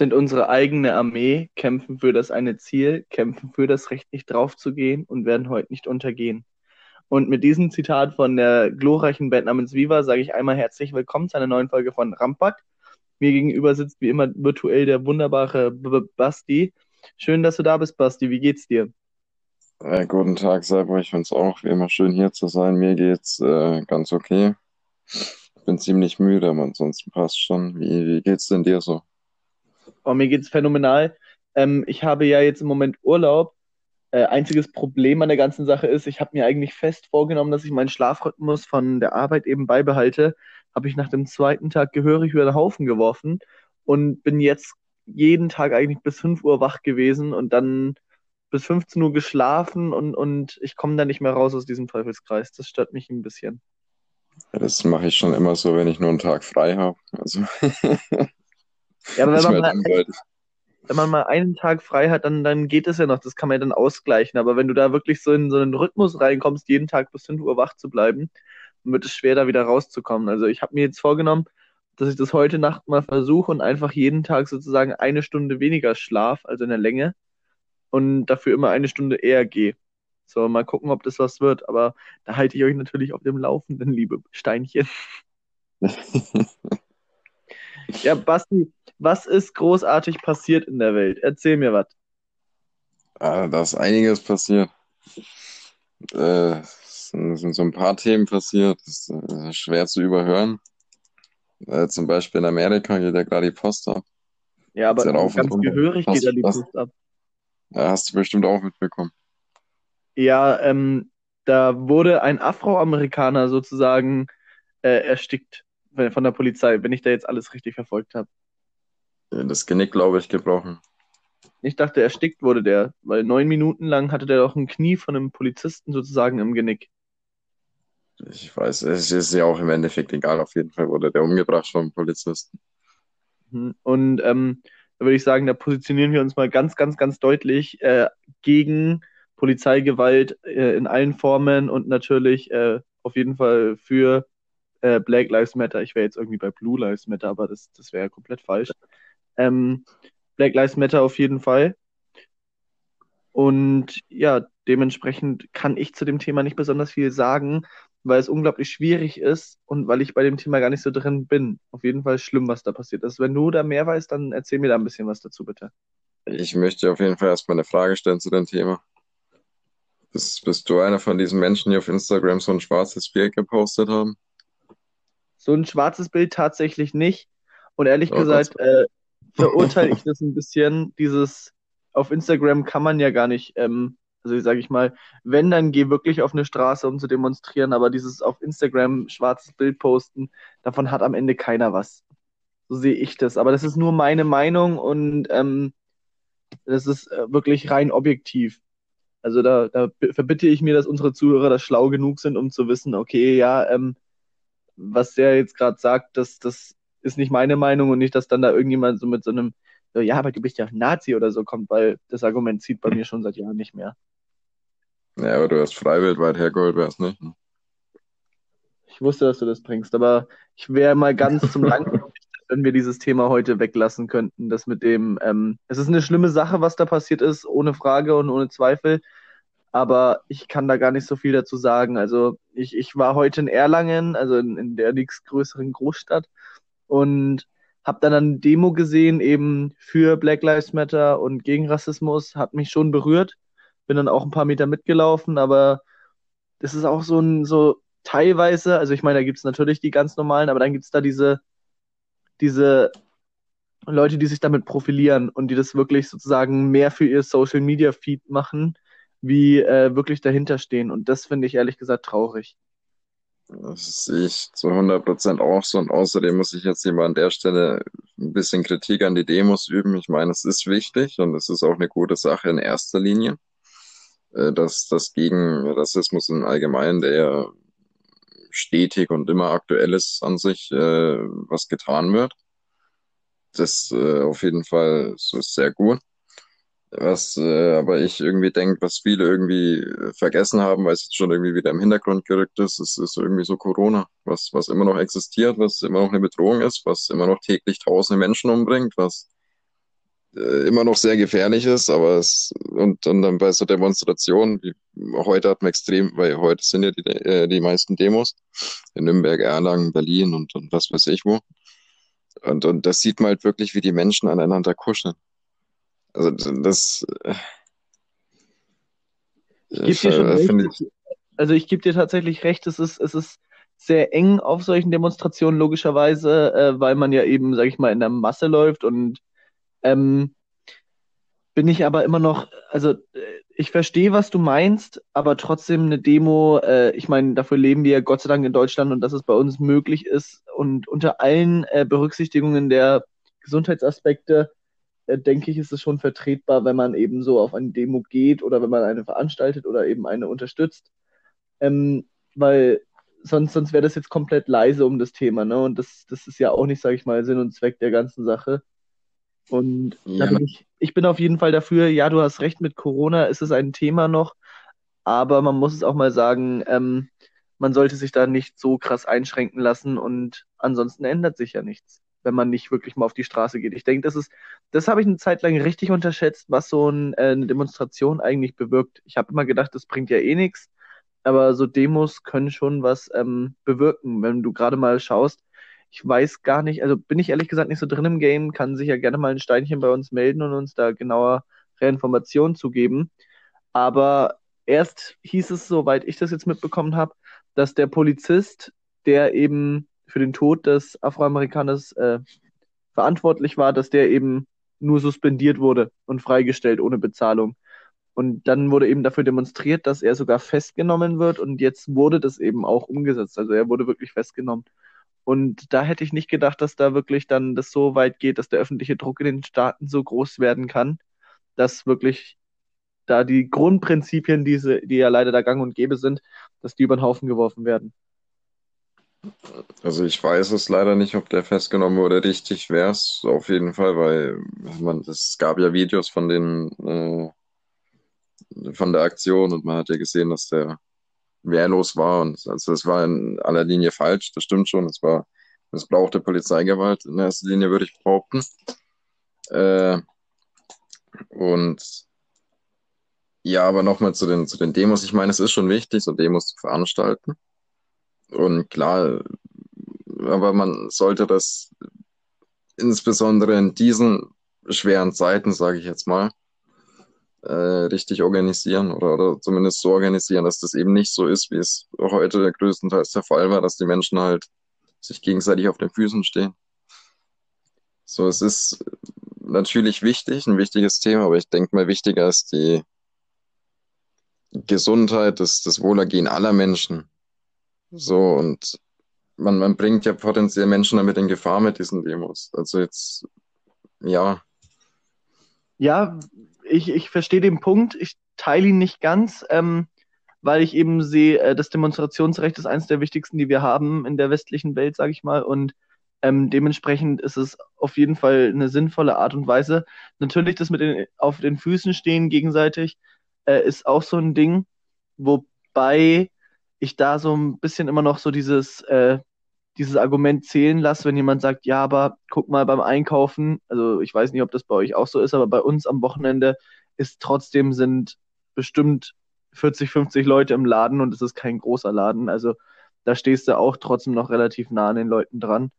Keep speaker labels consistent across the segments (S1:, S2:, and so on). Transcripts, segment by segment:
S1: sind unsere eigene Armee, kämpfen für das eine Ziel, kämpfen für das Recht, nicht draufzugehen und werden heute nicht untergehen. Und mit diesem Zitat von der glorreichen Band namens Viva sage ich einmal herzlich willkommen zu einer neuen Folge von Rampack. Mir gegenüber sitzt wie immer virtuell der wunderbare B Basti. Schön, dass du da bist, Basti. Wie geht's dir?
S2: Äh, guten Tag, Sebo. Ich finde es auch wie immer schön hier zu sein. Mir geht's äh, ganz okay. Ich bin ziemlich müde, aber ansonsten passt schon. Wie, wie geht's denn dir so?
S1: Oh, mir geht's phänomenal. Ähm, ich habe ja jetzt im Moment Urlaub. Äh, einziges Problem an der ganzen Sache ist, ich habe mir eigentlich fest vorgenommen, dass ich meinen Schlafrhythmus von der Arbeit eben beibehalte. Habe ich nach dem zweiten Tag gehörig über den Haufen geworfen und bin jetzt jeden Tag eigentlich bis 5 Uhr wach gewesen und dann bis 15 Uhr geschlafen und, und ich komme da nicht mehr raus aus diesem Teufelskreis. Das stört mich ein bisschen.
S2: Ja, das mache ich schon immer so, wenn ich nur einen Tag frei habe. Also
S1: Ja, aber wenn man, mal, wenn man mal einen Tag frei hat, dann, dann geht es ja noch. Das kann man ja dann ausgleichen. Aber wenn du da wirklich so in so einen Rhythmus reinkommst, jeden Tag bis 5 Uhr wach zu bleiben, dann wird es schwer, da wieder rauszukommen. Also ich habe mir jetzt vorgenommen, dass ich das heute Nacht mal versuche und einfach jeden Tag sozusagen eine Stunde weniger schlaf, also in der Länge, und dafür immer eine Stunde eher gehe. So, mal gucken, ob das was wird. Aber da halte ich euch natürlich auf dem Laufenden, liebe Steinchen. ja, Basti, was ist großartig passiert in der Welt? Erzähl mir was.
S2: Ah, da ist einiges passiert. Äh, es sind so ein paar Themen passiert, das ist äh, schwer zu überhören. Äh, zum Beispiel in Amerika geht ja gerade die Post ab.
S1: Ja, aber
S2: ja
S1: ganz gehörig geht ja die Post ab.
S2: Ja, hast du bestimmt auch mitbekommen.
S1: Ja, ähm, da wurde ein Afroamerikaner sozusagen äh, erstickt von der Polizei, wenn ich da jetzt alles richtig verfolgt habe.
S2: Das Genick, glaube ich, gebrochen.
S1: Ich dachte, erstickt wurde der, weil neun Minuten lang hatte der doch ein Knie von einem Polizisten sozusagen im Genick.
S2: Ich weiß, es ist ja auch im Endeffekt egal, auf jeden Fall wurde der umgebracht vom Polizisten.
S1: Mhm. Und ähm, da würde ich sagen, da positionieren wir uns mal ganz, ganz, ganz deutlich äh, gegen Polizeigewalt äh, in allen Formen und natürlich äh, auf jeden Fall für äh, Black Lives Matter. Ich wäre jetzt irgendwie bei Blue Lives Matter, aber das, das wäre ja komplett falsch. Ähm, Black Lives Matter auf jeden Fall. Und ja, dementsprechend kann ich zu dem Thema nicht besonders viel sagen, weil es unglaublich schwierig ist und weil ich bei dem Thema gar nicht so drin bin. Auf jeden Fall schlimm, was da passiert ist. Wenn du da mehr weißt, dann erzähl mir da ein bisschen was dazu, bitte.
S2: Ich möchte auf jeden Fall erstmal eine Frage stellen zu dem Thema. Bist, bist du einer von diesen Menschen, die auf Instagram so ein schwarzes Bild gepostet haben?
S1: So ein schwarzes Bild tatsächlich nicht. Und ehrlich oh, gesagt, äh, verurteile ich das ein bisschen. Dieses auf Instagram kann man ja gar nicht, ähm, also sage ich mal, wenn, dann geh wirklich auf eine Straße, um zu demonstrieren, aber dieses auf Instagram schwarzes Bild posten, davon hat am Ende keiner was. So sehe ich das. Aber das ist nur meine Meinung und ähm, das ist äh, wirklich rein objektiv. Also da, da verbitte ich mir, dass unsere Zuhörer da schlau genug sind, um zu wissen, okay, ja, ähm, was der jetzt gerade sagt, das, das ist nicht meine Meinung und nicht, dass dann da irgendjemand so mit so einem, ja, aber du bist ja Nazi oder so kommt, weil das Argument zieht bei mir schon seit Jahren nicht mehr.
S2: Ja, aber du hast freiwillig weit hergeholt, wärst nicht. Ne?
S1: Ich wusste, dass du das bringst, aber ich wäre mal ganz zum Dank, wenn wir dieses Thema heute weglassen könnten. Das mit dem, ähm, es ist eine schlimme Sache, was da passiert ist, ohne Frage und ohne Zweifel. Aber ich kann da gar nicht so viel dazu sagen. Also ich, ich war heute in Erlangen, also in, in der nächstgrößeren Großstadt und habe dann eine Demo gesehen eben für Black Lives Matter und gegen Rassismus, hat mich schon berührt, bin dann auch ein paar Meter mitgelaufen, aber das ist auch so ein so teilweise, also ich meine, da gibt es natürlich die ganz normalen, aber dann gibt es da diese diese Leute, die sich damit profilieren und die das wirklich sozusagen mehr für ihr Social Media Feed machen, wie äh, wirklich dahinter stehen. Und das finde ich ehrlich gesagt traurig.
S2: Das sehe ich zu 100% auch so. Und außerdem muss ich jetzt hier mal an der Stelle ein bisschen Kritik an die Demos üben. Ich meine, es ist wichtig und es ist auch eine gute Sache in erster Linie, äh, dass das gegen Rassismus im Allgemeinen, der ja stetig und immer aktuell ist an sich, äh, was getan wird. Das äh, auf jeden Fall so sehr gut. Was äh, aber ich irgendwie denke, was viele irgendwie äh, vergessen haben, weil es jetzt schon irgendwie wieder im Hintergrund gerückt ist, ist, ist irgendwie so Corona, was, was immer noch existiert, was immer noch eine Bedrohung ist, was immer noch täglich tausende Menschen umbringt, was äh, immer noch sehr gefährlich ist, aber es und, und dann bei so Demonstrationen, wie heute hat man extrem, weil heute sind ja die, äh, die meisten Demos in Nürnberg, Erlangen, Berlin und, und was weiß ich wo. Und, und das sieht man halt wirklich, wie die Menschen aneinander kuscheln. Also das äh,
S1: ich äh. Ich, also ich gebe dir tatsächlich recht, es ist, es ist sehr eng auf solchen Demonstrationen, logischerweise, äh, weil man ja eben, sag ich mal, in der Masse läuft und ähm, bin ich aber immer noch, also ich verstehe, was du meinst, aber trotzdem eine Demo, äh, ich meine, dafür leben wir Gott sei Dank in Deutschland und dass es bei uns möglich ist und unter allen äh, Berücksichtigungen der Gesundheitsaspekte, äh, denke ich, ist es schon vertretbar, wenn man eben so auf eine Demo geht oder wenn man eine veranstaltet oder eben eine unterstützt. Ähm, weil sonst, sonst wäre das jetzt komplett leise um das Thema, ne? Und das, das ist ja auch nicht, sage ich mal, Sinn und Zweck der ganzen Sache. Und ja. bin ich, ich bin auf jeden Fall dafür, ja, du hast recht, mit Corona ist es ein Thema noch, aber man muss es auch mal sagen, ähm, man sollte sich da nicht so krass einschränken lassen und ansonsten ändert sich ja nichts, wenn man nicht wirklich mal auf die Straße geht. Ich denke, das ist, das habe ich eine Zeit lang richtig unterschätzt, was so ein, äh, eine Demonstration eigentlich bewirkt. Ich habe immer gedacht, das bringt ja eh nichts, aber so Demos können schon was ähm, bewirken, wenn du gerade mal schaust, ich weiß gar nicht, also bin ich ehrlich gesagt nicht so drin im Game, kann sich ja gerne mal ein Steinchen bei uns melden und uns da genauere Informationen zu geben. Aber erst hieß es, soweit ich das jetzt mitbekommen habe, dass der Polizist, der eben für den Tod des Afroamerikaners äh, verantwortlich war, dass der eben nur suspendiert wurde und freigestellt ohne Bezahlung. Und dann wurde eben dafür demonstriert, dass er sogar festgenommen wird und jetzt wurde das eben auch umgesetzt. Also er wurde wirklich festgenommen. Und da hätte ich nicht gedacht, dass da wirklich dann das so weit geht, dass der öffentliche Druck in den Staaten so groß werden kann, dass wirklich da die Grundprinzipien, diese, die ja leider da gang und gäbe sind, dass die über den Haufen geworfen werden.
S2: Also ich weiß es leider nicht, ob der festgenommen wurde. Richtig wäre es auf jeden Fall, weil man, es gab ja Videos von den äh, von der Aktion und man hat ja gesehen, dass der wehrlos war. Und also es war in aller Linie falsch, das stimmt schon. Es war missbrauchte Polizeigewalt in erster Linie, würde ich behaupten. Äh, und ja, aber nochmal zu den, zu den Demos. Ich meine, es ist schon wichtig, so Demos zu veranstalten. Und klar, aber man sollte das insbesondere in diesen schweren Zeiten, sage ich jetzt mal, äh, richtig organisieren oder, oder zumindest so organisieren, dass das eben nicht so ist, wie es heute größtenteils der Fall war, dass die Menschen halt sich gegenseitig auf den Füßen stehen. So, es ist natürlich wichtig, ein wichtiges Thema, aber ich denke mal, wichtiger ist die Gesundheit, das, das Wohlergehen aller Menschen. So, und man, man bringt ja potenziell Menschen damit in Gefahr mit diesen Demos. Also jetzt, ja.
S1: Ja, ich, ich verstehe den Punkt, ich teile ihn nicht ganz, ähm, weil ich eben sehe, äh, das Demonstrationsrecht ist eines der wichtigsten, die wir haben in der westlichen Welt, sage ich mal. Und ähm, dementsprechend ist es auf jeden Fall eine sinnvolle Art und Weise. Natürlich, das mit den auf den Füßen stehen gegenseitig äh, ist auch so ein Ding, wobei ich da so ein bisschen immer noch so dieses äh, dieses Argument zählen lasse, wenn jemand sagt, ja, aber guck mal beim Einkaufen, also ich weiß nicht, ob das bei euch auch so ist, aber bei uns am Wochenende ist trotzdem sind bestimmt 40, 50 Leute im Laden und es ist kein großer Laden. Also da stehst du auch trotzdem noch relativ nah an den Leuten dran.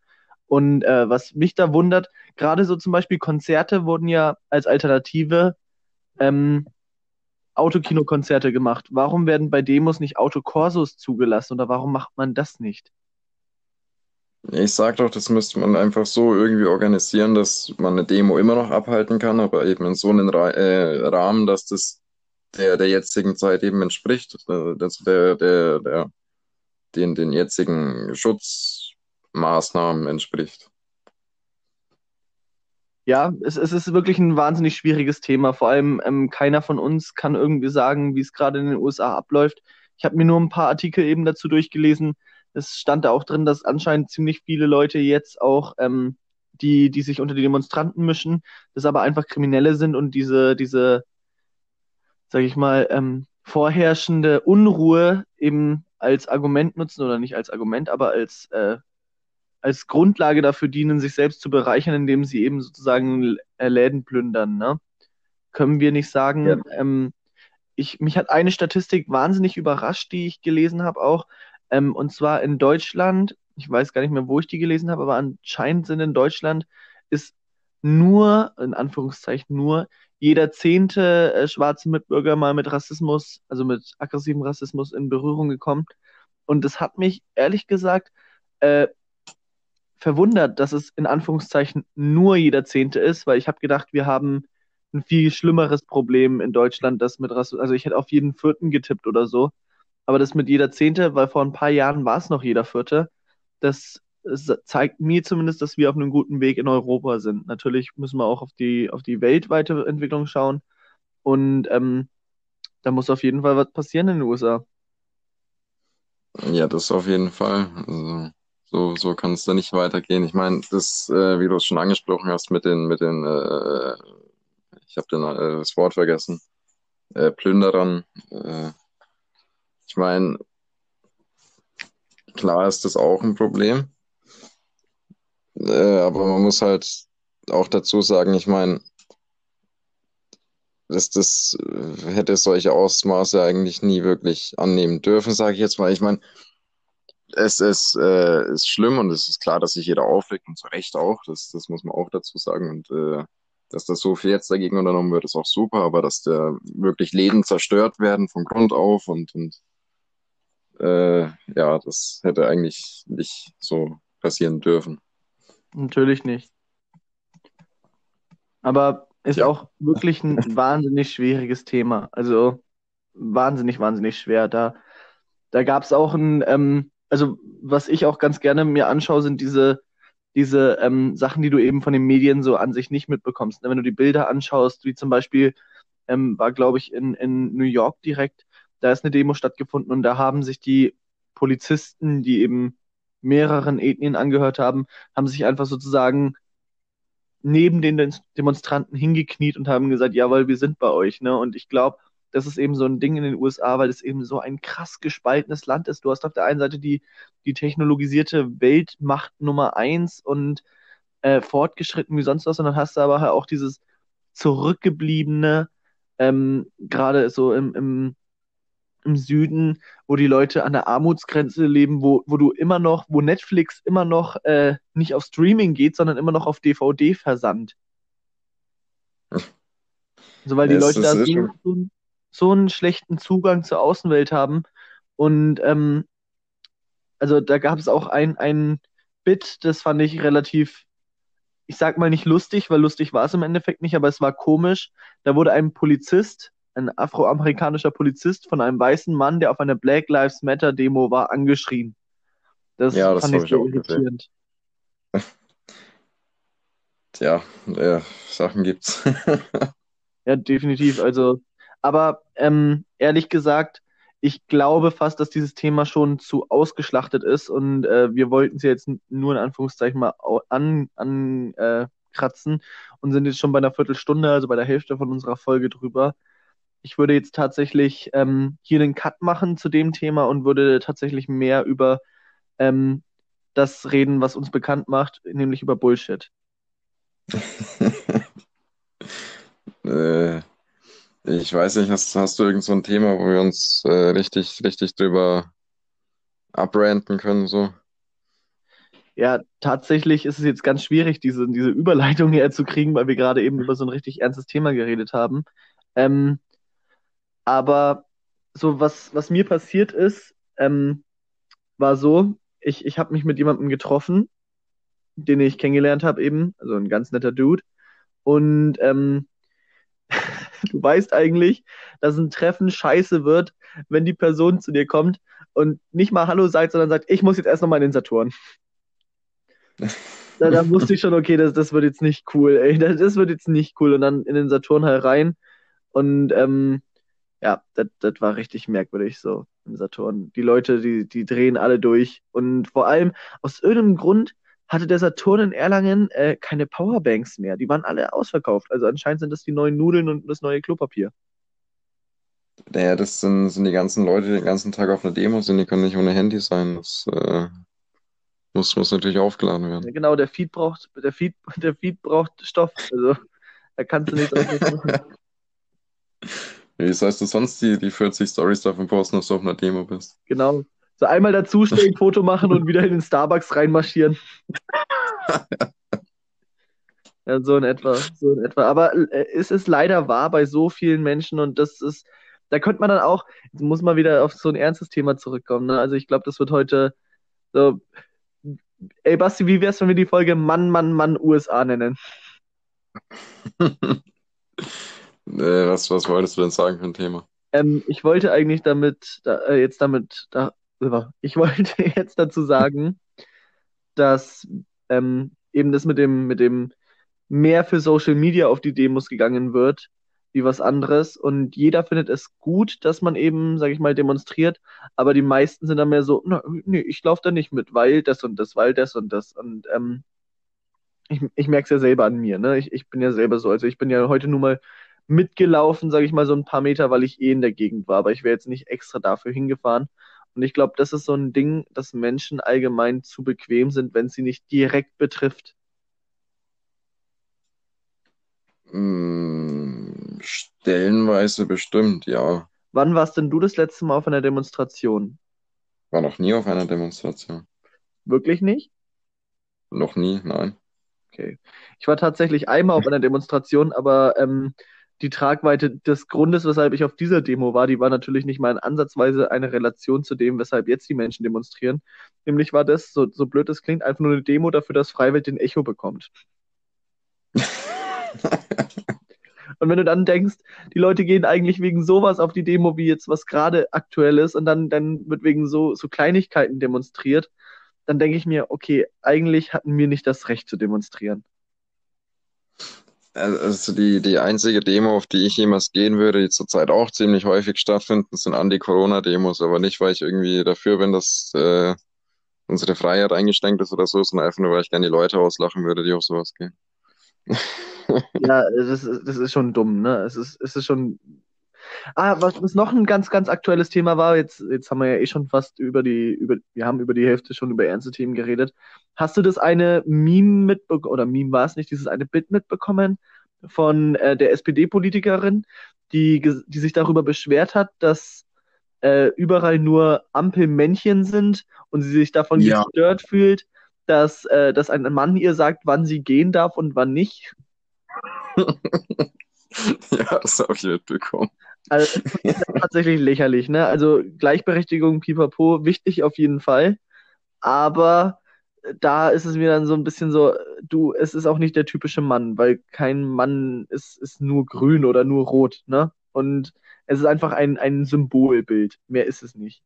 S1: Und äh, was mich da wundert, gerade so zum Beispiel Konzerte wurden ja als Alternative ähm, Autokinokonzerte gemacht. Warum werden bei Demos nicht Autokorsos zugelassen oder warum macht man das nicht?
S2: Ich sag doch, das müsste man einfach so irgendwie organisieren, dass man eine Demo immer noch abhalten kann, aber eben in so einem Ra äh, Rahmen, dass das der, der jetzigen Zeit eben entspricht, äh, dass der, der, der, den, den jetzigen Schutzmaßnahmen entspricht.
S1: Ja, es, es ist wirklich ein wahnsinnig schwieriges Thema. Vor allem ähm, keiner von uns kann irgendwie sagen, wie es gerade in den USA abläuft. Ich habe mir nur ein paar Artikel eben dazu durchgelesen es stand da auch drin, dass anscheinend ziemlich viele Leute jetzt auch, ähm, die, die sich unter die Demonstranten mischen, das aber einfach Kriminelle sind und diese, diese, sag ich mal, ähm, vorherrschende Unruhe eben als Argument nutzen oder nicht als Argument, aber als, äh, als Grundlage dafür dienen, sich selbst zu bereichern, indem sie eben sozusagen äh, Läden plündern. Ne? Können wir nicht sagen, ja. ähm, ich, mich hat eine Statistik wahnsinnig überrascht, die ich gelesen habe auch. Ähm, und zwar in Deutschland, ich weiß gar nicht mehr, wo ich die gelesen habe, aber anscheinend sind in Deutschland ist nur, in Anführungszeichen nur, jeder zehnte äh, schwarze Mitbürger mal mit Rassismus, also mit aggressivem Rassismus in Berührung gekommen. Und das hat mich ehrlich gesagt äh, verwundert, dass es in Anführungszeichen nur jeder Zehnte ist, weil ich habe gedacht, wir haben ein viel schlimmeres Problem in Deutschland, das mit Rassismus, also ich hätte auf jeden Vierten getippt oder so, aber das mit jeder Zehnte, weil vor ein paar Jahren war es noch jeder Vierte, das zeigt mir zumindest, dass wir auf einem guten Weg in Europa sind. Natürlich müssen wir auch auf die, auf die weltweite Entwicklung schauen und ähm, da muss auf jeden Fall was passieren in den USA.
S2: Ja, das auf jeden Fall. Also, so, so kann es da nicht weitergehen. Ich meine, das, äh, wie du es schon angesprochen hast, mit den, mit den, äh, ich habe äh, das Wort vergessen, äh, Plünderern. Äh, ich meine, klar ist das auch ein Problem. Äh, aber man muss halt auch dazu sagen, ich meine, dass das äh, hätte solche Ausmaße eigentlich nie wirklich annehmen dürfen, sage ich jetzt mal. Ich meine, es ist, äh, ist schlimm und es ist klar, dass sich jeder aufregt und zu Recht auch. Das, das muss man auch dazu sagen. Und äh, dass das so viel jetzt dagegen unternommen wird, ist auch super, aber dass da wirklich Läden zerstört werden von Grund auf und, und äh, ja, das hätte eigentlich nicht so passieren dürfen.
S1: Natürlich nicht. Aber ist ja. auch wirklich ein wahnsinnig schwieriges Thema. Also wahnsinnig, wahnsinnig schwer. Da, da gab es auch ein, ähm, also was ich auch ganz gerne mir anschaue, sind diese, diese ähm, Sachen, die du eben von den Medien so an sich nicht mitbekommst. Wenn du die Bilder anschaust, wie zum Beispiel ähm, war, glaube ich, in, in New York direkt, da ist eine Demo stattgefunden und da haben sich die Polizisten, die eben mehreren Ethnien angehört haben, haben sich einfach sozusagen neben den Demonstranten hingekniet und haben gesagt, jawohl, wir sind bei euch. Ne? Und ich glaube, das ist eben so ein Ding in den USA, weil es eben so ein krass gespaltenes Land ist. Du hast auf der einen Seite die, die technologisierte Weltmacht Nummer eins und äh, fortgeschritten wie sonst was, und dann hast du aber halt auch dieses zurückgebliebene, ähm, gerade so im, im im Süden, wo die Leute an der Armutsgrenze leben, wo, wo du immer noch, wo Netflix immer noch äh, nicht auf Streaming geht, sondern immer noch auf DVD versandt. So, weil die ja, Leute da so, so, einen schlechten Zugang zur Außenwelt haben. Und ähm, also da gab es auch ein, ein Bit, das fand ich relativ, ich sag mal nicht lustig, weil lustig war es im Endeffekt nicht, aber es war komisch. Da wurde ein Polizist ein afroamerikanischer Polizist von einem weißen Mann, der auf einer Black Lives Matter Demo war, angeschrien. Das ja, das fand ich so irritierend.
S2: Tja, ja, Sachen gibt's.
S1: ja, definitiv. Also, aber ähm, ehrlich gesagt, ich glaube fast, dass dieses Thema schon zu ausgeschlachtet ist und äh, wir wollten es jetzt nur in Anführungszeichen mal an, an äh, und sind jetzt schon bei einer Viertelstunde, also bei der Hälfte von unserer Folge drüber ich würde jetzt tatsächlich ähm, hier einen Cut machen zu dem Thema und würde tatsächlich mehr über ähm, das reden, was uns bekannt macht, nämlich über Bullshit.
S2: äh, ich weiß nicht, hast, hast du irgend so ein Thema, wo wir uns äh, richtig, richtig drüber abranten können, so?
S1: Ja, tatsächlich ist es jetzt ganz schwierig, diese, diese Überleitung herzukriegen, weil wir gerade eben über so ein richtig ernstes Thema geredet haben. Ähm, aber so was, was mir passiert ist, ähm, war so, ich, ich habe mich mit jemandem getroffen, den ich kennengelernt habe eben, also ein ganz netter Dude. Und ähm, du weißt eigentlich, dass ein Treffen scheiße wird, wenn die Person zu dir kommt und nicht mal Hallo sagt, sondern sagt, ich muss jetzt erst nochmal in den Saturn. da, da wusste ich schon, okay, das, das wird jetzt nicht cool, ey. Das, das wird jetzt nicht cool. Und dann in den Saturn halt rein. Und ähm, ja, das war richtig merkwürdig so im Saturn. Die Leute, die, die drehen alle durch. Und vor allem aus irgendeinem Grund hatte der Saturn in Erlangen äh, keine Powerbanks mehr. Die waren alle ausverkauft. Also anscheinend sind das die neuen Nudeln und das neue Klopapier.
S2: Naja, das sind, sind die ganzen Leute, die den ganzen Tag auf einer Demo sind, die können nicht ohne Handy sein. Das, äh, Muss, muss natürlich aufgeladen werden.
S1: Ja, genau, der Feed braucht, der Feed, der Feed braucht Stoff. Also da kannst du nicht machen.
S2: Wie sollst du sonst die, die 40 Stories davon posten, dass du auf einer Demo bist?
S1: Genau. So einmal dazustellen, Foto machen und wieder in den Starbucks reinmarschieren. ja, so in etwa, so in etwa. Aber äh, es ist leider wahr bei so vielen Menschen und das ist, da könnte man dann auch, jetzt muss man wieder auf so ein ernstes Thema zurückkommen. Ne? Also ich glaube, das wird heute so. Ey Basti, wie wär's, wenn wir die Folge Mann, Mann, Mann USA nennen?
S2: Was, was wolltest du denn sagen für ein Thema?
S1: Ähm, ich wollte eigentlich damit, da, äh, jetzt damit, da, ich wollte jetzt dazu sagen, dass ähm, eben das mit dem, mit dem mehr für Social Media auf die Demos gegangen wird, wie was anderes. Und jeder findet es gut, dass man eben, sag ich mal, demonstriert, aber die meisten sind dann mehr so, na, nee, ich laufe da nicht mit, weil das und das, weil das und das. Und ähm, ich, ich merke es ja selber an mir, ne? Ich, ich bin ja selber so. Also ich bin ja heute nur mal mitgelaufen, sage ich mal, so ein paar Meter, weil ich eh in der Gegend war. Aber ich wäre jetzt nicht extra dafür hingefahren. Und ich glaube, das ist so ein Ding, dass Menschen allgemein zu bequem sind, wenn sie nicht direkt betrifft.
S2: Hm, stellenweise bestimmt, ja.
S1: Wann warst denn du das letzte Mal auf einer Demonstration?
S2: War noch nie auf einer Demonstration.
S1: Wirklich nicht?
S2: Noch nie, nein.
S1: Okay. Ich war tatsächlich einmal auf einer Demonstration, aber ähm, die Tragweite des Grundes, weshalb ich auf dieser Demo war, die war natürlich nicht mal in ansatzweise eine Relation zu dem, weshalb jetzt die Menschen demonstrieren. Nämlich war das, so, so blöd es klingt, einfach nur eine Demo dafür, dass Freiwild den Echo bekommt. Und wenn du dann denkst, die Leute gehen eigentlich wegen sowas auf die Demo, wie jetzt was gerade aktuell ist, und dann, dann wird wegen so, so Kleinigkeiten demonstriert, dann denke ich mir, okay, eigentlich hatten wir nicht das Recht zu demonstrieren.
S2: Also die, die einzige Demo, auf die ich jemals gehen würde, die zurzeit auch ziemlich häufig stattfinden, sind Anti-Corona-Demos, aber nicht, weil ich irgendwie dafür bin, dass äh, unsere Freiheit eingeschränkt ist oder so, sondern einfach nur, weil ich gerne die Leute auslachen würde, die auf sowas gehen.
S1: ja, das ist, das ist schon dumm, ne? Es ist, es ist schon Ah, was, was noch ein ganz, ganz aktuelles Thema war, jetzt, jetzt haben wir ja eh schon fast über die, über, wir haben über die Hälfte schon über ernste Themen geredet. Hast du das eine Meme mitbekommen, oder Meme war es nicht, dieses eine Bit mitbekommen von äh, der SPD-Politikerin, die, die sich darüber beschwert hat, dass äh, überall nur Ampelmännchen sind und sie sich davon ja. gestört fühlt, dass, äh, dass ein Mann ihr sagt, wann sie gehen darf und wann nicht?
S2: ja, das habe ich mitbekommen.
S1: Also tatsächlich lächerlich, ne? Also Gleichberechtigung, pipapo, wichtig auf jeden Fall. Aber da ist es mir dann so ein bisschen so, du, es ist auch nicht der typische Mann, weil kein Mann ist, ist nur grün oder nur rot, ne? Und es ist einfach ein, ein Symbolbild. Mehr ist es nicht.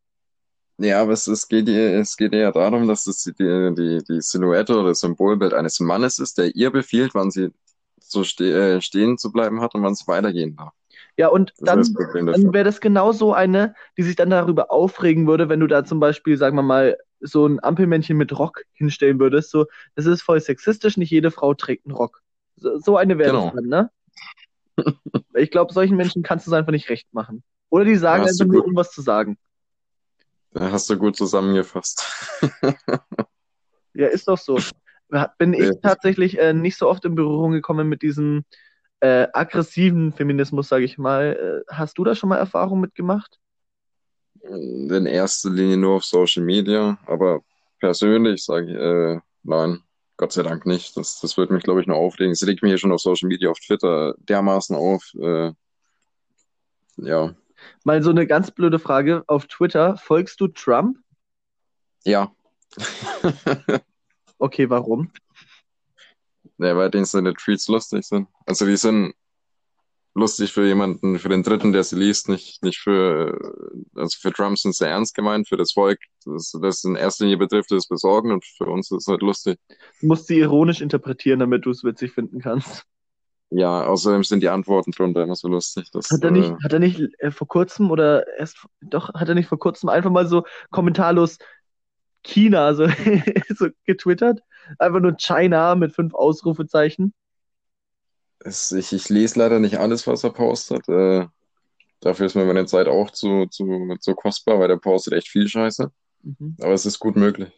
S2: Ja, aber es, es, geht, es geht eher darum, dass es die, die, die Silhouette oder das Symbolbild eines Mannes ist, der ihr befiehlt, wann sie so ste äh, stehen zu bleiben hat und wann es weitergehen darf.
S1: Ja, und dann, dann wäre das genau so eine, die sich dann darüber aufregen würde, wenn du da zum Beispiel, sagen wir mal, so ein Ampelmännchen mit Rock hinstellen würdest. So, das ist voll sexistisch, nicht jede Frau trägt einen Rock. So, so eine wäre genau. das dann, ne? ich glaube, solchen Menschen kannst du es einfach nicht recht machen. Oder die sagen einfach nur, um was zu sagen.
S2: Da hast du gut zusammengefasst.
S1: ja, ist doch so. Bin ich tatsächlich äh, nicht so oft in Berührung gekommen mit diesem äh, aggressiven Feminismus, sage ich mal. Äh, hast du da schon mal Erfahrung mitgemacht?
S2: In erster Linie nur auf Social Media, aber persönlich sage ich, äh, nein, Gott sei Dank nicht. Das, das wird mich, glaube ich, nur aufregen. Es regt mich hier schon auf Social Media, auf Twitter dermaßen auf. Äh, ja.
S1: Mal so eine ganz blöde Frage. Auf Twitter, folgst du Trump?
S2: Ja.
S1: okay, warum?
S2: Ja, weil denen seine Tweets lustig sind. Also die sind lustig für jemanden, für den Dritten, der sie liest, nicht, nicht für, also für Trump sind sie ernst gemeint, für das Volk, das, das in erster Linie betrifft, ist besorgen und für uns ist es halt lustig.
S1: Du musst sie ironisch interpretieren, damit du es witzig finden kannst.
S2: Ja, außerdem sind die Antworten drunter immer so lustig. Dass,
S1: hat er nicht, äh, hat er nicht äh, vor kurzem oder erst, doch, hat er nicht vor kurzem einfach mal so kommentarlos China so, so getwittert? Einfach nur China mit fünf Ausrufezeichen.
S2: Es, ich, ich lese leider nicht alles, was er postet. Äh, dafür ist mir meine Zeit auch zu, zu, zu kostbar, weil der postet echt viel Scheiße. Mhm. Aber es ist gut möglich.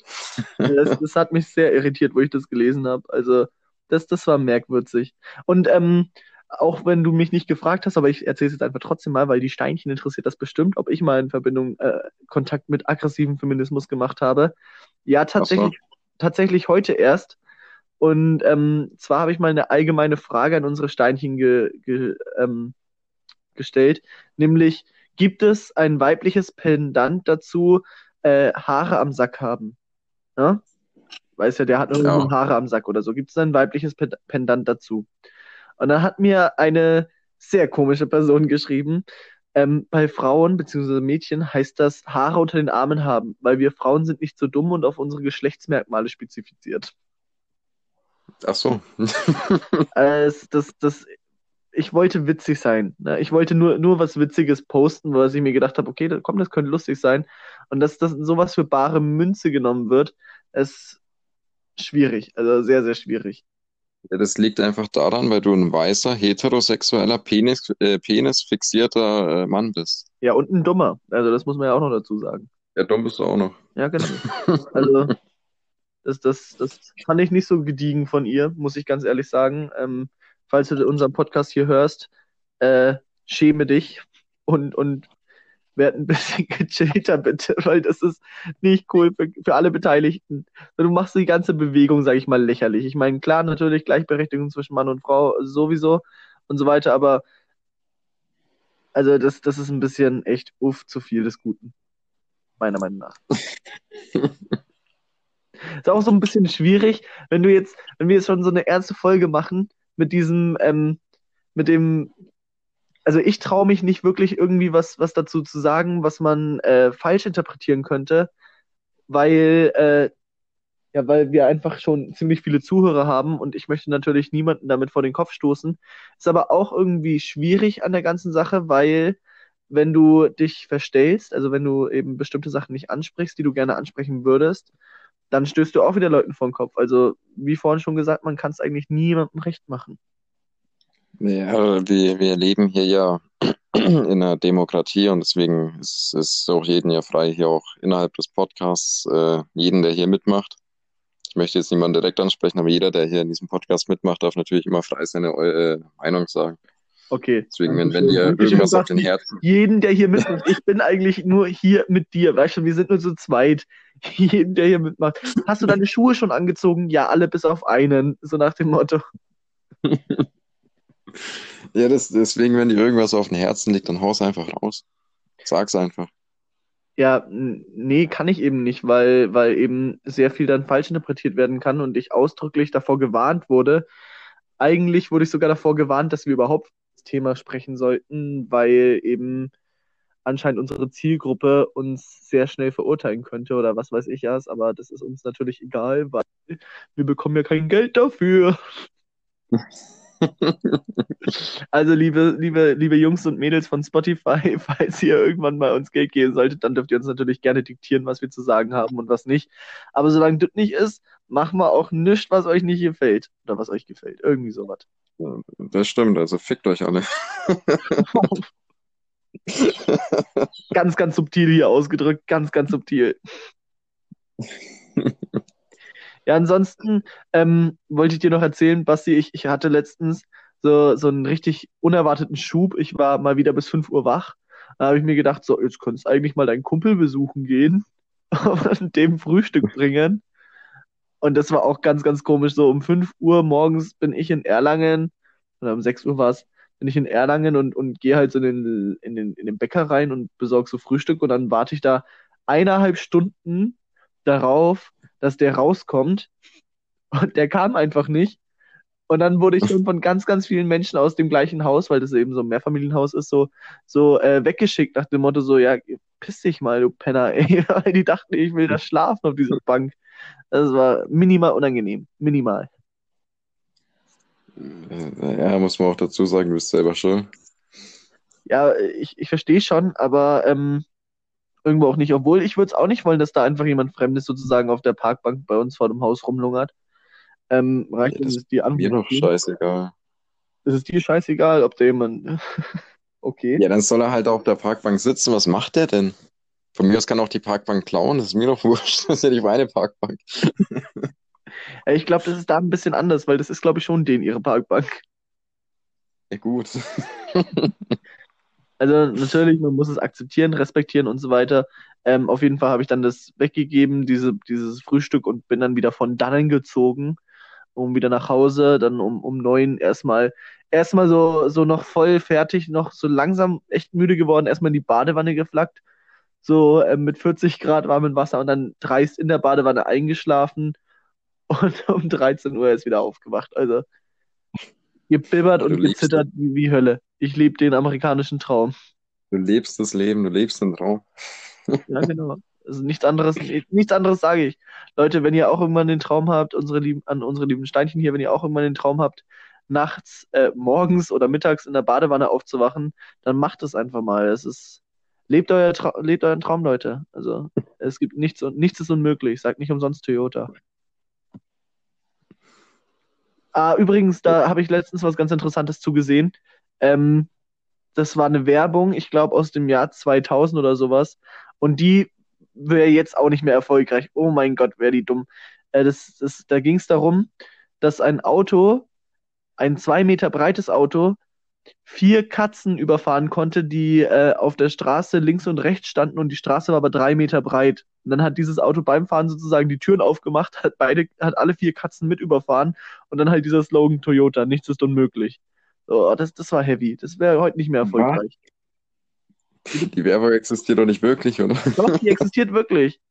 S1: das, das, hat mich sehr irritiert, wo ich das gelesen habe. Also, das, das war merkwürdig. Und ähm, auch wenn du mich nicht gefragt hast, aber ich erzähle es jetzt einfach trotzdem mal, weil die Steinchen interessiert das bestimmt, ob ich mal in Verbindung äh, Kontakt mit aggressivem Feminismus gemacht habe. Ja, tatsächlich, tatsächlich heute erst. Und ähm, zwar habe ich mal eine allgemeine Frage an unsere Steinchen ge, ge, ähm, gestellt, nämlich gibt es ein weibliches Pendant dazu, äh, Haare am Sack haben? Ja? Weiß ja, der hat nur ja. Haare am Sack oder so. Gibt es ein weibliches Pendant dazu? Und dann hat mir eine sehr komische Person geschrieben, ähm, bei Frauen bzw. Mädchen heißt das Haare unter den Armen haben, weil wir Frauen sind nicht so dumm und auf unsere Geschlechtsmerkmale spezifiziert.
S2: Ach so.
S1: äh, das, das, ich wollte witzig sein. Ne? Ich wollte nur, nur was Witziges posten, weil ich mir gedacht habe, okay, komm, das könnte lustig sein. Und dass das sowas für bare Münze genommen wird, ist schwierig. Also sehr, sehr schwierig.
S2: Ja, das liegt einfach daran, weil du ein weißer, heterosexueller, Penis, äh, penisfixierter äh, Mann bist.
S1: Ja, und ein dummer. Also das muss man ja auch noch dazu sagen.
S2: Ja, dumm bist du auch noch.
S1: Ja, genau. Also das, das, das fand ich nicht so gediegen von ihr, muss ich ganz ehrlich sagen. Ähm, falls du unseren Podcast hier hörst, äh, schäme dich und, und werd ein bisschen gechillter, bitte, weil das ist nicht cool für, für alle Beteiligten. Du machst die ganze Bewegung, sag ich mal, lächerlich. Ich meine, klar, natürlich Gleichberechtigung zwischen Mann und Frau sowieso und so weiter, aber also das, das ist ein bisschen echt uff zu viel des Guten. Meiner Meinung nach. ist auch so ein bisschen schwierig, wenn du jetzt, wenn wir jetzt schon so eine ernste Folge machen mit diesem, ähm, mit dem also ich traue mich nicht wirklich irgendwie was, was dazu zu sagen, was man äh, falsch interpretieren könnte, weil, äh, ja, weil wir einfach schon ziemlich viele Zuhörer haben und ich möchte natürlich niemanden damit vor den Kopf stoßen. Ist aber auch irgendwie schwierig an der ganzen Sache, weil wenn du dich verstellst, also wenn du eben bestimmte Sachen nicht ansprichst, die du gerne ansprechen würdest, dann stößt du auch wieder Leuten vor den Kopf. Also, wie vorhin schon gesagt, man kann es eigentlich niemandem recht machen.
S2: Ja, wir, wir leben hier ja in einer Demokratie und deswegen ist es auch jeden ja frei, hier auch innerhalb des Podcasts, äh, jeden, der hier mitmacht. Ich möchte jetzt niemanden direkt ansprechen, aber jeder, der hier in diesem Podcast mitmacht, darf natürlich immer frei seine äh, Meinung sagen.
S1: Okay.
S2: Deswegen, wenn, wenn dir irgendwas auf den Herzen.
S1: Jeden, der hier mitmacht. Ich bin eigentlich nur hier mit dir. Weißt du, wir sind nur zu zweit. Jeden, der hier mitmacht. Hast du deine Schuhe schon angezogen? Ja, alle bis auf einen. So nach dem Motto.
S2: Ja, das, deswegen, wenn dir irgendwas auf dem Herzen liegt, dann haus einfach raus. Sag's einfach.
S1: Ja, nee, kann ich eben nicht, weil, weil eben sehr viel dann falsch interpretiert werden kann und ich ausdrücklich davor gewarnt wurde. Eigentlich wurde ich sogar davor gewarnt, dass wir überhaupt das Thema sprechen sollten, weil eben anscheinend unsere Zielgruppe uns sehr schnell verurteilen könnte oder was weiß ich erst, aber das ist uns natürlich egal, weil wir bekommen ja kein Geld dafür. also, liebe, liebe, liebe Jungs und Mädels von Spotify, falls ihr irgendwann mal uns Geld geben solltet, dann dürft ihr uns natürlich gerne diktieren, was wir zu sagen haben und was nicht. Aber solange das nicht ist, machen wir auch nichts, was euch nicht gefällt. Oder was euch gefällt. Irgendwie sowas.
S2: Das stimmt, also fickt euch alle.
S1: ganz, ganz subtil hier ausgedrückt, ganz, ganz subtil. Ja, ansonsten ähm, wollte ich dir noch erzählen, Basti, ich, ich hatte letztens so, so einen richtig unerwarteten Schub. Ich war mal wieder bis 5 Uhr wach. Da habe ich mir gedacht, so, jetzt könntest du eigentlich mal deinen Kumpel besuchen gehen und dem Frühstück bringen. Und das war auch ganz, ganz komisch. So um 5 Uhr morgens bin ich in Erlangen, oder um 6 Uhr war es, bin ich in Erlangen und, und gehe halt so in den, in, den, in den Bäcker rein und besorge so Frühstück und dann warte ich da eineinhalb Stunden darauf, dass der rauskommt. Und der kam einfach nicht. Und dann wurde ich schon von ganz, ganz vielen Menschen aus dem gleichen Haus, weil das eben so ein Mehrfamilienhaus ist, so, so äh, weggeschickt nach dem Motto so, ja, piss dich mal, du Penner, ey. Weil die dachten, ich will da schlafen auf dieser Bank. Das war minimal unangenehm. Minimal.
S2: Ja, muss man auch dazu sagen, du bist selber schuld.
S1: Ja, ich, ich verstehe schon, aber ähm, irgendwo auch nicht. Obwohl ich würde es auch nicht wollen, dass da einfach jemand Fremdes sozusagen auf der Parkbank bei uns vor dem Haus rumlungert. Ähm, reicht ja, das die
S2: Mir doch scheißegal.
S1: Es ist dir scheißegal, ob da jemand. okay.
S2: Ja, dann soll er halt auf der Parkbank sitzen. Was macht der denn? Von mir aus kann auch die Parkbank klauen, das ist mir doch wurscht. Das ist ja nicht meine Parkbank.
S1: Ich glaube, das ist da ein bisschen anders, weil das ist, glaube ich, schon denen ihre Parkbank.
S2: Ja, gut.
S1: Also natürlich, man muss es akzeptieren, respektieren und so weiter. Ähm, auf jeden Fall habe ich dann das weggegeben, diese, dieses Frühstück und bin dann wieder von dannen gezogen, um wieder nach Hause, dann um, um neun erstmal, erstmal so, so noch voll fertig, noch so langsam echt müde geworden, erstmal in die Badewanne geflackt, so äh, mit 40 Grad warmem Wasser und dann dreist in der Badewanne eingeschlafen und um 13 Uhr ist wieder aufgewacht. Also gebibbert und gezittert wie, wie Hölle. Ich lebe den amerikanischen Traum.
S2: du lebst das Leben, du lebst den Traum.
S1: Ja, genau. Also nichts anderes, nichts anderes sage ich. Leute, wenn ihr auch irgendwann den Traum habt, unsere lieben, an unsere lieben Steinchen hier, wenn ihr auch irgendwann den Traum habt, nachts, äh, morgens oder mittags in der Badewanne aufzuwachen, dann macht es einfach mal. Es ist, lebt euer Tra lebt euren Traum, Leute. Also es gibt nichts und nichts ist unmöglich. Sagt nicht umsonst Toyota. Ah, übrigens, da habe ich letztens was ganz Interessantes zugesehen. Ähm, das war eine Werbung, ich glaube aus dem Jahr 2000 oder sowas. Und die wäre jetzt auch nicht mehr erfolgreich. Oh mein Gott, wäre die dumm. Äh, das, das, da ging es darum, dass ein Auto, ein zwei Meter breites Auto, vier Katzen überfahren konnte, die äh, auf der Straße links und rechts standen und die Straße war aber drei Meter breit. Und dann hat dieses Auto beim Fahren sozusagen die Türen aufgemacht, hat beide, hat alle vier Katzen mit überfahren und dann halt dieser Slogan Toyota, nichts ist unmöglich. So, das, das war heavy. Das wäre heute nicht mehr
S2: Was?
S1: erfolgreich.
S2: Die Werbung existiert doch nicht wirklich, oder?
S1: Doch, die existiert wirklich.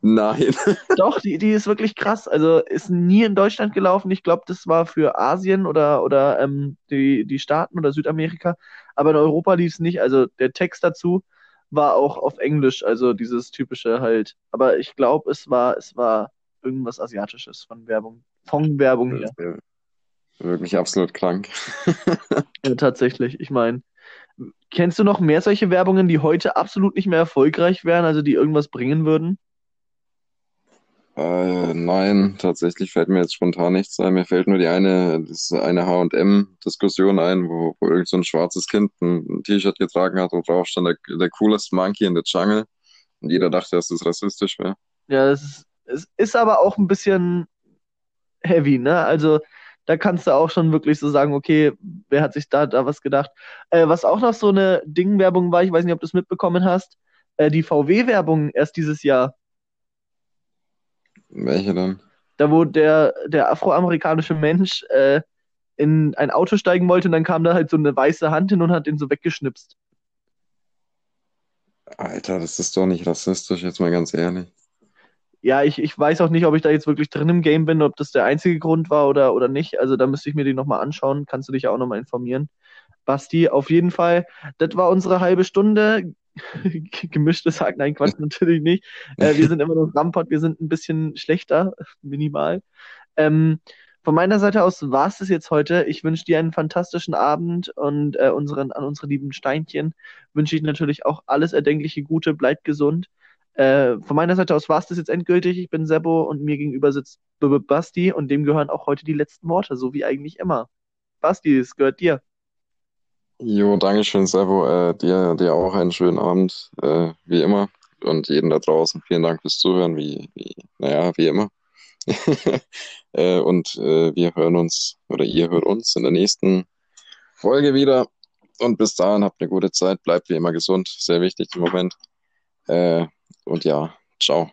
S2: Nein.
S1: Doch, die, die ist wirklich krass. Also ist nie in Deutschland gelaufen. Ich glaube, das war für Asien oder, oder ähm, die, die Staaten oder Südamerika. Aber in Europa lief es nicht. Also der Text dazu war auch auf Englisch, also dieses typische halt. Aber ich glaube, es war, es war irgendwas Asiatisches von Werbung, von Werbung her.
S2: ja wirklich absolut krank.
S1: Ja, tatsächlich. Ich meine, kennst du noch mehr solche Werbungen, die heute absolut nicht mehr erfolgreich wären, also die irgendwas bringen würden?
S2: Äh, nein, tatsächlich fällt mir jetzt spontan nichts ein. Mir fällt nur die eine, das eine H&M-Diskussion ein, wo, wo irgend so ein schwarzes Kind ein T-Shirt getragen hat, wo drauf stand, der, der coolest Monkey in the Jungle. Und jeder dachte, dass das rassistisch wäre.
S1: Ja, es ist, es ist aber auch ein bisschen heavy, ne? Also da kannst du auch schon wirklich so sagen, okay, wer hat sich da, da was gedacht? Äh, was auch noch so eine Ding-Werbung war, ich weiß nicht, ob du es mitbekommen hast, äh, die VW-Werbung erst dieses Jahr,
S2: Welche dann?
S1: da wo der, der afroamerikanische Mensch äh, in ein Auto steigen wollte und dann kam da halt so eine weiße Hand hin und hat den so weggeschnipst.
S2: Alter, das ist doch nicht rassistisch, jetzt mal ganz ehrlich.
S1: Ja, ich, ich weiß auch nicht, ob ich da jetzt wirklich drin im Game bin, ob das der einzige Grund war oder, oder nicht. Also da müsste ich mir die nochmal anschauen. Kannst du dich ja auch nochmal informieren. Basti, auf jeden Fall, das war unsere halbe Stunde. Gemischtes Hack, nein, Quatsch, natürlich nicht. Äh, wir sind immer noch Rampart, wir sind ein bisschen schlechter, minimal. Ähm, von meiner Seite aus war es das jetzt heute. Ich wünsche dir einen fantastischen Abend und äh, unseren, an unsere lieben Steinchen wünsche ich natürlich auch alles erdenkliche Gute. Bleibt gesund. Äh, von meiner Seite aus war es das jetzt endgültig. Ich bin Sebo und mir gegenüber sitzt B -B Basti und dem gehören auch heute die letzten Worte, so wie eigentlich immer. Basti, es gehört dir.
S2: Jo, Dankeschön, Servo. Äh, dir, dir auch einen schönen Abend, äh, wie immer. Und jeden da draußen, vielen Dank fürs Zuhören, wie, wie, naja, wie immer. äh, und äh, wir hören uns, oder ihr hört uns in der nächsten Folge wieder. Und bis dahin habt eine gute Zeit, bleibt wie immer gesund, sehr wichtig im Moment. Und ja, ciao.